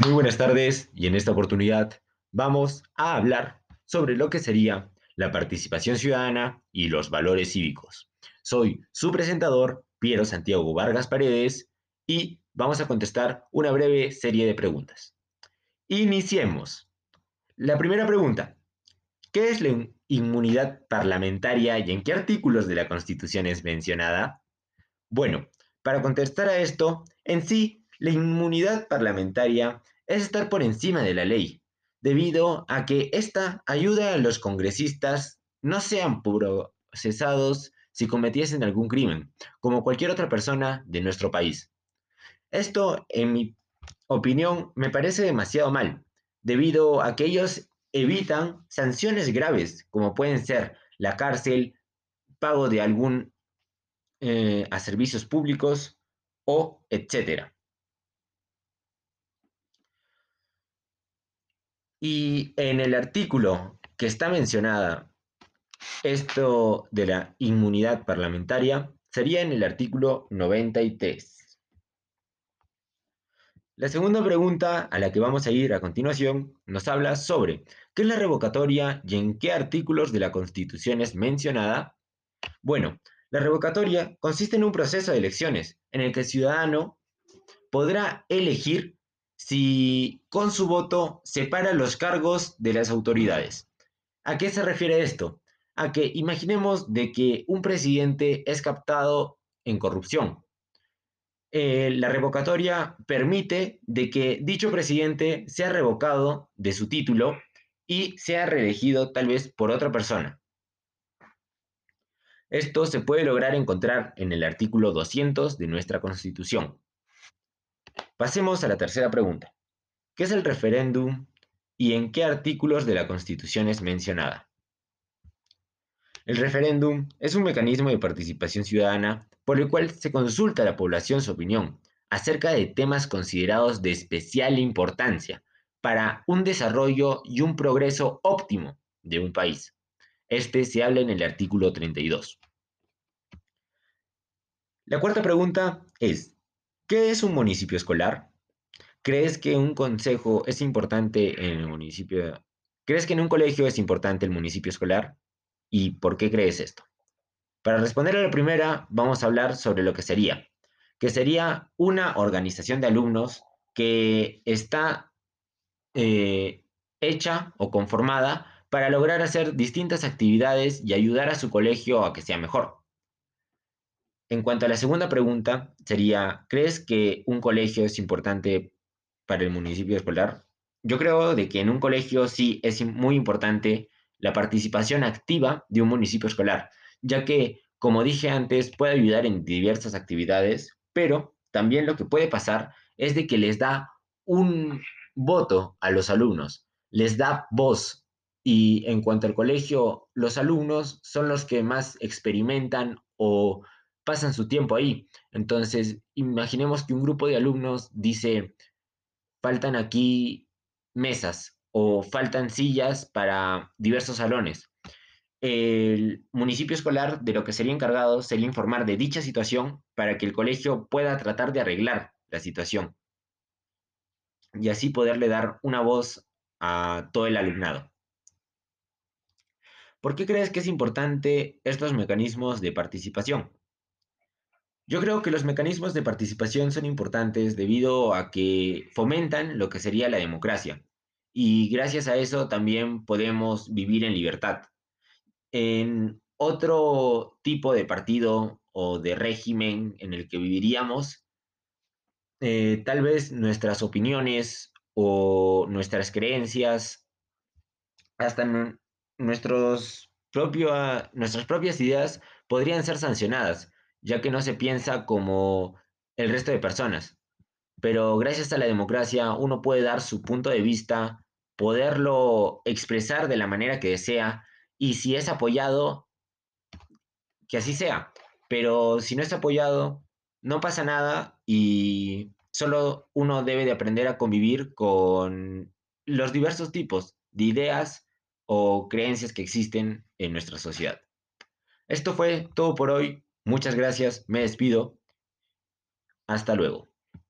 Muy buenas tardes y en esta oportunidad vamos a hablar sobre lo que sería la participación ciudadana y los valores cívicos. Soy su presentador, Piero Santiago Vargas Paredes, y vamos a contestar una breve serie de preguntas. Iniciemos. La primera pregunta. ¿Qué es la inmunidad parlamentaria y en qué artículos de la Constitución es mencionada? Bueno, para contestar a esto, en sí, la inmunidad parlamentaria es estar por encima de la ley, debido a que esta ayuda a los congresistas no sean procesados si cometiesen algún crimen, como cualquier otra persona de nuestro país. Esto, en mi opinión, me parece demasiado mal, debido a que ellos evitan sanciones graves, como pueden ser la cárcel, pago de algún eh, a servicios públicos o etcétera. Y en el artículo que está mencionada esto de la inmunidad parlamentaria sería en el artículo 93. La segunda pregunta a la que vamos a ir a continuación nos habla sobre qué es la revocatoria y en qué artículos de la Constitución es mencionada. Bueno, la revocatoria consiste en un proceso de elecciones en el que el ciudadano podrá elegir si con su voto separa los cargos de las autoridades. ¿A qué se refiere esto? A que imaginemos de que un presidente es captado en corrupción. Eh, la revocatoria permite de que dicho presidente sea revocado de su título y sea reelegido tal vez por otra persona. Esto se puede lograr encontrar en el artículo 200 de nuestra Constitución. Pasemos a la tercera pregunta. ¿Qué es el referéndum y en qué artículos de la Constitución es mencionada? El referéndum es un mecanismo de participación ciudadana por el cual se consulta a la población su opinión acerca de temas considerados de especial importancia para un desarrollo y un progreso óptimo de un país. Este se habla en el artículo 32. La cuarta pregunta es, ¿qué es un municipio escolar? ¿Crees que un consejo es importante en el municipio? ¿Crees que en un colegio es importante el municipio escolar? ¿Y por qué crees esto? Para responder a la primera, vamos a hablar sobre lo que sería, que sería una organización de alumnos que está eh, hecha o conformada para lograr hacer distintas actividades y ayudar a su colegio a que sea mejor. En cuanto a la segunda pregunta, sería, ¿crees que un colegio es importante para el municipio escolar? Yo creo de que en un colegio sí es muy importante la participación activa de un municipio escolar, ya que, como dije antes, puede ayudar en diversas actividades, pero también lo que puede pasar es de que les da un voto a los alumnos, les da voz y en cuanto al colegio, los alumnos son los que más experimentan o pasan su tiempo ahí. Entonces, imaginemos que un grupo de alumnos dice, faltan aquí mesas o faltan sillas para diversos salones. El municipio escolar de lo que sería encargado sería informar de dicha situación para que el colegio pueda tratar de arreglar la situación y así poderle dar una voz a todo el alumnado. ¿Por qué crees que es importante estos mecanismos de participación? Yo creo que los mecanismos de participación son importantes debido a que fomentan lo que sería la democracia y gracias a eso también podemos vivir en libertad. En otro tipo de partido o de régimen en el que viviríamos, eh, tal vez nuestras opiniones o nuestras creencias, hasta nuestros nuestras propias ideas podrían ser sancionadas, ya que no se piensa como el resto de personas. Pero gracias a la democracia uno puede dar su punto de vista, poderlo expresar de la manera que desea y si es apoyado, que así sea. Pero si no es apoyado, no pasa nada y solo uno debe de aprender a convivir con los diversos tipos de ideas o creencias que existen en nuestra sociedad. Esto fue todo por hoy. Muchas gracias. Me despido. Hasta luego.